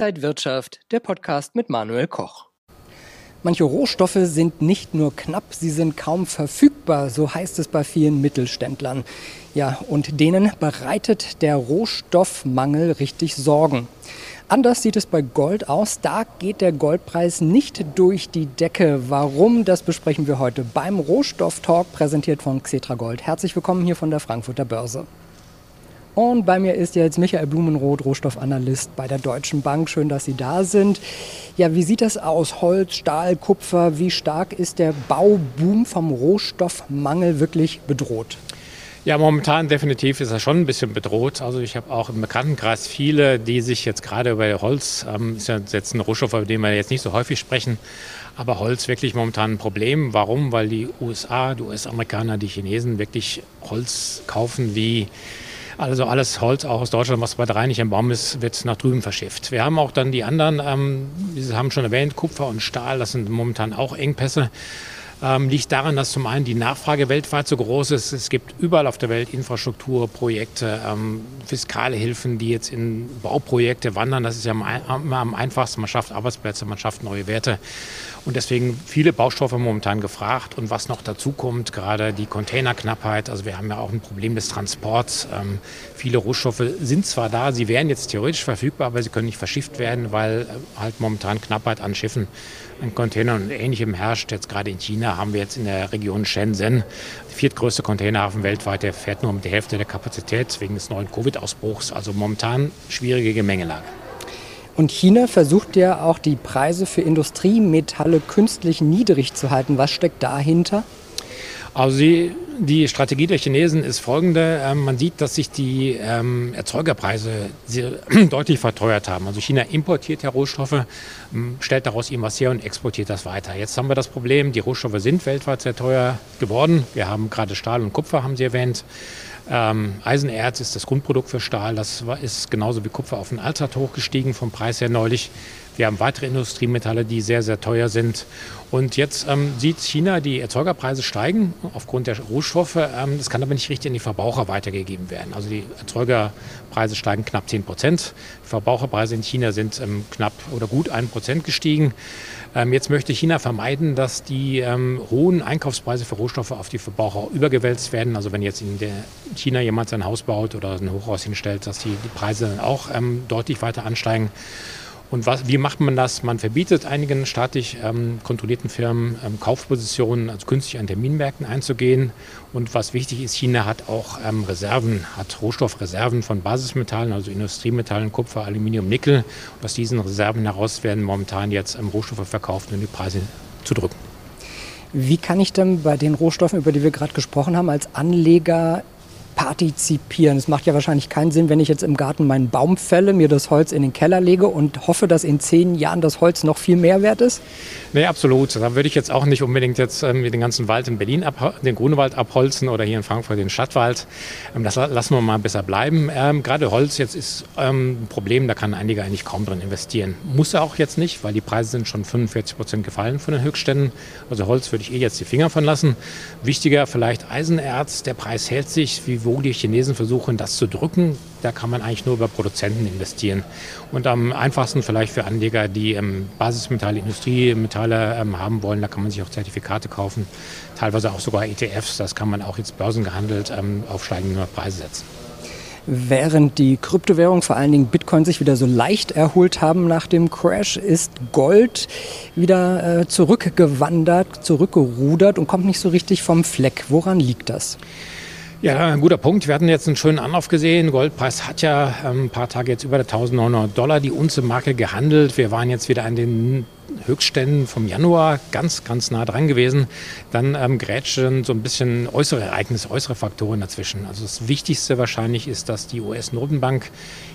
Inside Wirtschaft, der Podcast mit Manuel Koch. Manche Rohstoffe sind nicht nur knapp, sie sind kaum verfügbar, so heißt es bei vielen Mittelständlern. Ja, und denen bereitet der Rohstoffmangel richtig Sorgen. Anders sieht es bei Gold aus. Da geht der Goldpreis nicht durch die Decke. Warum? Das besprechen wir heute beim Rohstofftalk, präsentiert von Xetra Gold. Herzlich willkommen hier von der Frankfurter Börse. Und bei mir ist jetzt Michael Blumenroth, Rohstoffanalyst bei der Deutschen Bank. Schön, dass Sie da sind. Ja, wie sieht das aus? Holz, Stahl, Kupfer. Wie stark ist der Bauboom vom Rohstoffmangel wirklich bedroht? Ja, momentan definitiv ist er schon ein bisschen bedroht. Also ich habe auch im Bekanntenkreis viele, die sich jetzt gerade über Holz, ähm, ist ja jetzt ein Rohstoff, über den wir jetzt nicht so häufig sprechen, aber Holz wirklich momentan ein Problem. Warum? Weil die USA, die US-Amerikaner, die Chinesen wirklich Holz kaufen wie also alles Holz auch aus Deutschland, was bei drei nicht im Baum ist, wird nach drüben verschifft. Wir haben auch dann die anderen, ähm, Sie haben schon erwähnt, Kupfer und Stahl, das sind momentan auch Engpässe ähm, liegt daran, dass zum einen die Nachfrage weltweit so groß ist. Es gibt überall auf der Welt Infrastrukturprojekte, ähm, fiskale Hilfen, die jetzt in Bauprojekte wandern. Das ist ja am, am einfachsten. Man schafft Arbeitsplätze, man schafft neue Werte. Und deswegen viele Baustoffe momentan gefragt. Und was noch dazu kommt, gerade die Containerknappheit. Also wir haben ja auch ein Problem des Transports. Ähm, viele Rohstoffe sind zwar da, sie wären jetzt theoretisch verfügbar, aber sie können nicht verschifft werden, weil äh, halt momentan Knappheit an Schiffen, an Containern und Ähnlichem herrscht. Jetzt gerade in China haben wir jetzt in der Region Shenzhen, der viertgrößte Containerhafen weltweit, der fährt nur um die Hälfte der Kapazität wegen des neuen Covid-Ausbruchs. Also momentan schwierige Gemengelage. Und China versucht ja auch die Preise für Industriemetalle künstlich niedrig zu halten. Was steckt dahinter? Also die, die Strategie der Chinesen ist folgende. Ähm, man sieht, dass sich die ähm, Erzeugerpreise sehr, deutlich verteuert haben. Also China importiert ja Rohstoffe, ähm, stellt daraus ihm was her und exportiert das weiter. Jetzt haben wir das Problem, die Rohstoffe sind weltweit sehr teuer geworden. Wir haben gerade Stahl und Kupfer, haben Sie erwähnt. Ähm, Eisenerz ist das Grundprodukt für Stahl. Das ist genauso wie Kupfer auf den Allzeit hochgestiegen vom Preis her neulich. Wir haben weitere Industriemetalle, die sehr, sehr teuer sind. Und jetzt ähm, sieht China die Erzeugerpreise steigen aufgrund der Rohstoffe. Ähm, das kann aber nicht richtig an die Verbraucher weitergegeben werden. Also die Erzeugerpreise steigen knapp 10 Prozent. Verbraucherpreise in China sind ähm, knapp oder gut 1 Prozent gestiegen. Ähm, jetzt möchte China vermeiden, dass die ähm, hohen Einkaufspreise für Rohstoffe auf die Verbraucher übergewälzt werden. Also wenn jetzt in China jemand sein Haus baut oder ein Hochhaus hinstellt, dass die, die Preise dann auch ähm, deutlich weiter ansteigen. Und was, wie macht man das? Man verbietet einigen staatlich ähm, kontrollierten Firmen ähm, Kaufpositionen, also künstlich an Terminmärkten einzugehen. Und was wichtig ist, China hat auch ähm, Reserven, hat Rohstoffreserven von Basismetallen, also Industriemetallen, Kupfer, Aluminium, Nickel. Und aus diesen Reserven heraus werden momentan jetzt ähm, Rohstoffe verkauft, um die Preise zu drücken. Wie kann ich denn bei den Rohstoffen, über die wir gerade gesprochen haben, als Anleger partizipieren. Es macht ja wahrscheinlich keinen Sinn, wenn ich jetzt im Garten meinen Baum fälle, mir das Holz in den Keller lege und hoffe, dass in zehn Jahren das Holz noch viel mehr wert ist. Nee, absolut. Da würde ich jetzt auch nicht unbedingt jetzt ähm, den ganzen Wald in Berlin, den Grunewald abholzen oder hier in Frankfurt den Stadtwald. Ähm, das lassen wir mal besser bleiben. Ähm, gerade Holz jetzt ist ähm, ein Problem, da kann einige eigentlich kaum drin investieren. Muss er auch jetzt nicht, weil die Preise sind schon 45 Prozent gefallen von den Höchstständen. Also Holz würde ich eh jetzt die Finger von lassen. Wichtiger vielleicht Eisenerz. Der Preis hält sich, wie wo die Chinesen versuchen, das zu drücken, da kann man eigentlich nur über Produzenten investieren. Und am einfachsten vielleicht für Anleger, die ähm, Basismetalle, Industriemetalle ähm, haben wollen, da kann man sich auch Zertifikate kaufen, teilweise auch sogar ETFs, das kann man auch jetzt börsengehandelt ähm, auf steigende Preise setzen. Während die Kryptowährungen, vor allen Dingen Bitcoin, sich wieder so leicht erholt haben nach dem Crash, ist Gold wieder äh, zurückgewandert, zurückgerudert und kommt nicht so richtig vom Fleck. Woran liegt das? Ja, ein guter Punkt. Wir hatten jetzt einen schönen Anlauf gesehen. Goldpreis hat ja ähm, ein paar Tage jetzt über 1900 Dollar die Unze Marke gehandelt. Wir waren jetzt wieder an den Höchstständen vom Januar ganz, ganz nah dran gewesen. Dann ähm, grätschen so ein bisschen äußere Ereignisse, äußere Faktoren dazwischen. Also das Wichtigste wahrscheinlich ist, dass die US-Notenbank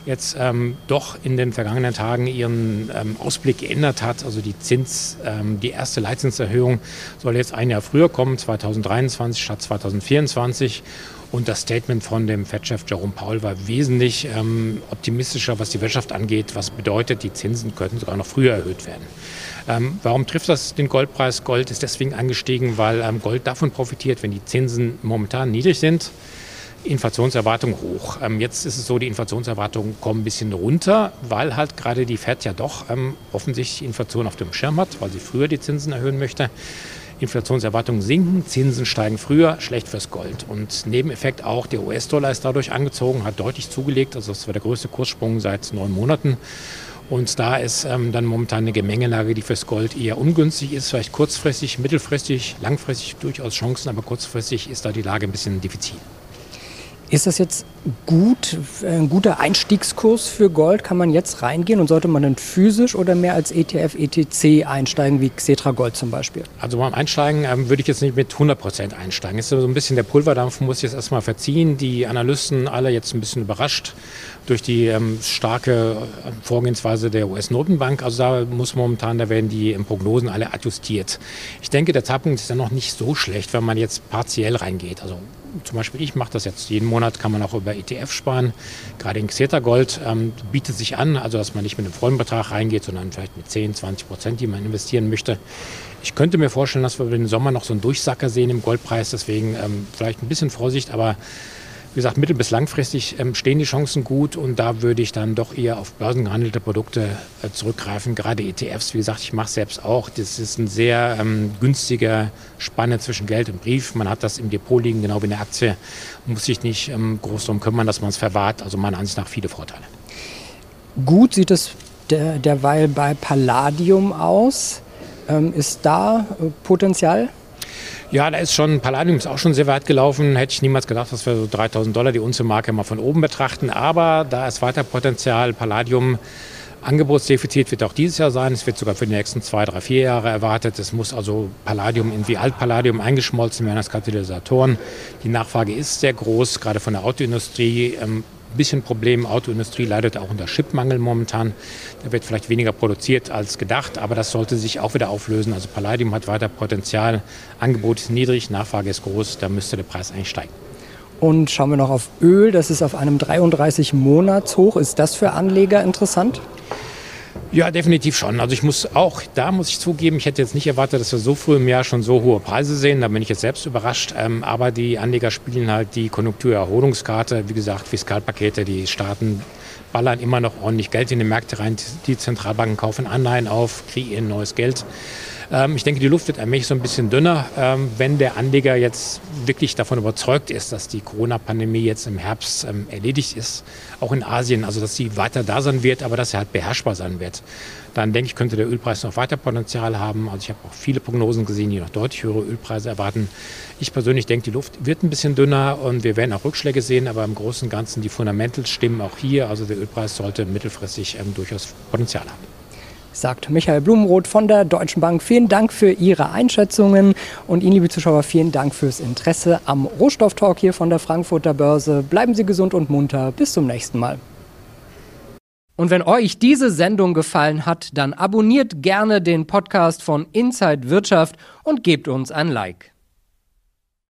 jetzt ähm, doch in den vergangenen Tagen ihren ähm, Ausblick geändert hat. Also die Zins, ähm, die erste Leitzinserhöhung soll jetzt ein Jahr früher kommen, 2023 statt 2024. Und das Statement von dem Fed-Chef Jerome Powell war wesentlich ähm, optimistischer, was die Wirtschaft angeht, was bedeutet, die Zinsen könnten sogar noch früher erhöht werden. Ähm, warum trifft das den Goldpreis? Gold ist deswegen angestiegen, weil ähm, Gold davon profitiert, wenn die Zinsen momentan niedrig sind Inflationserwartungen hoch. Ähm, jetzt ist es so, die Inflationserwartungen kommen ein bisschen runter, weil halt gerade die FED ja doch ähm, offensichtlich Inflation auf dem Schirm hat, weil sie früher die Zinsen erhöhen möchte. Inflationserwartungen sinken, Zinsen steigen früher, schlecht fürs Gold. Und Nebeneffekt auch, der US-Dollar ist dadurch angezogen, hat deutlich zugelegt. Also das war der größte Kurssprung seit neun Monaten. Und da ist ähm, dann momentan eine Gemengelage, die fürs Gold eher ungünstig ist. Vielleicht kurzfristig, mittelfristig, langfristig durchaus Chancen, aber kurzfristig ist da die Lage ein bisschen diffizil. Ist das jetzt gut, ein guter Einstiegskurs für Gold? Kann man jetzt reingehen und sollte man dann physisch oder mehr als ETF, ETC einsteigen, wie Xetra Gold zum Beispiel? Also beim Einsteigen ähm, würde ich jetzt nicht mit 100 Prozent einsteigen. Ist so ein bisschen der Pulverdampf, muss jetzt erstmal verziehen. Die Analysten alle jetzt ein bisschen überrascht durch die ähm, starke äh, Vorgehensweise der US-Notenbank. Also da muss momentan, da werden die Prognosen alle adjustiert. Ich denke, der Zeitpunkt ist ja noch nicht so schlecht, wenn man jetzt partiell reingeht. Also zum Beispiel ich mache das jetzt jeden Monat, kann man auch über ETF sparen. Gerade in Xeta Gold ähm, bietet sich an, also dass man nicht mit einem vollen Betrag reingeht, sondern vielleicht mit 10, 20 Prozent, die man investieren möchte. Ich könnte mir vorstellen, dass wir den Sommer noch so einen Durchsacker sehen im Goldpreis, deswegen ähm, vielleicht ein bisschen Vorsicht, aber wie gesagt, mittel- bis langfristig ähm, stehen die Chancen gut und da würde ich dann doch eher auf börsengehandelte Produkte äh, zurückgreifen. Gerade ETFs, wie gesagt, ich mache es selbst auch. Das ist eine sehr ähm, günstige Spanne zwischen Geld und Brief. Man hat das im Depot liegen, genau wie eine Aktie. Muss sich nicht ähm, groß darum kümmern, dass man es verwahrt. Also meiner Ansicht nach viele Vorteile. Gut sieht es der, derweil bei Palladium aus. Ähm, ist da äh, Potenzial? Ja, da ist schon, Palladium ist auch schon sehr weit gelaufen. Hätte ich niemals gedacht, dass wir so 3000 Dollar die Unze-Marke mal von oben betrachten. Aber da ist weiter Potenzial. Palladium Angebotsdefizit wird auch dieses Jahr sein. Es wird sogar für die nächsten zwei, drei, vier Jahre erwartet. Es muss also Palladium in wie Altpalladium eingeschmolzen werden als Katalysatoren. Die Nachfrage ist sehr groß, gerade von der Autoindustrie. Bisschen Problem. Autoindustrie leidet auch unter Chipmangel momentan. Da wird vielleicht weniger produziert als gedacht, aber das sollte sich auch wieder auflösen. Also Palladium hat weiter Potenzial. Angebot ist niedrig, Nachfrage ist groß. Da müsste der Preis eigentlich steigen. Und schauen wir noch auf Öl. Das ist auf einem 33-Monats-Hoch. Ist das für Anleger interessant? Ja, definitiv schon. Also ich muss auch, da muss ich zugeben, ich hätte jetzt nicht erwartet, dass wir so früh im Jahr schon so hohe Preise sehen. Da bin ich jetzt selbst überrascht. Ähm, aber die Anleger spielen halt die Konjunkturerholungskarte. Wie gesagt, Fiskalpakete, die Staaten ballern immer noch ordentlich Geld in die Märkte rein. Die Zentralbanken kaufen Anleihen auf, kreieren neues Geld. Ähm, ich denke, die Luft wird allmählich so ein bisschen dünner, ähm, wenn der Anleger jetzt wirklich davon überzeugt ist, dass die Corona-Pandemie jetzt im Herbst ähm, erledigt ist, auch in Asien, also dass sie weiter da sein wird, aber dass sie halt beherrschbar sein wird. Dann denke ich, könnte der Ölpreis noch weiter Potenzial haben. Also ich habe auch viele Prognosen gesehen, die noch deutlich höhere Ölpreise erwarten. Ich persönlich denke, die Luft wird ein bisschen dünner und wir werden auch Rückschläge sehen, aber im Großen und Ganzen die Fundamentals stimmen auch hier. Also der Ölpreis sollte mittelfristig durchaus Potenzial haben sagt Michael Blumenroth von der Deutschen Bank. Vielen Dank für Ihre Einschätzungen und Ihnen, liebe Zuschauer, vielen Dank fürs Interesse am Rohstofftalk hier von der Frankfurter Börse. Bleiben Sie gesund und munter. Bis zum nächsten Mal. Und wenn euch diese Sendung gefallen hat, dann abonniert gerne den Podcast von Inside Wirtschaft und gebt uns ein Like.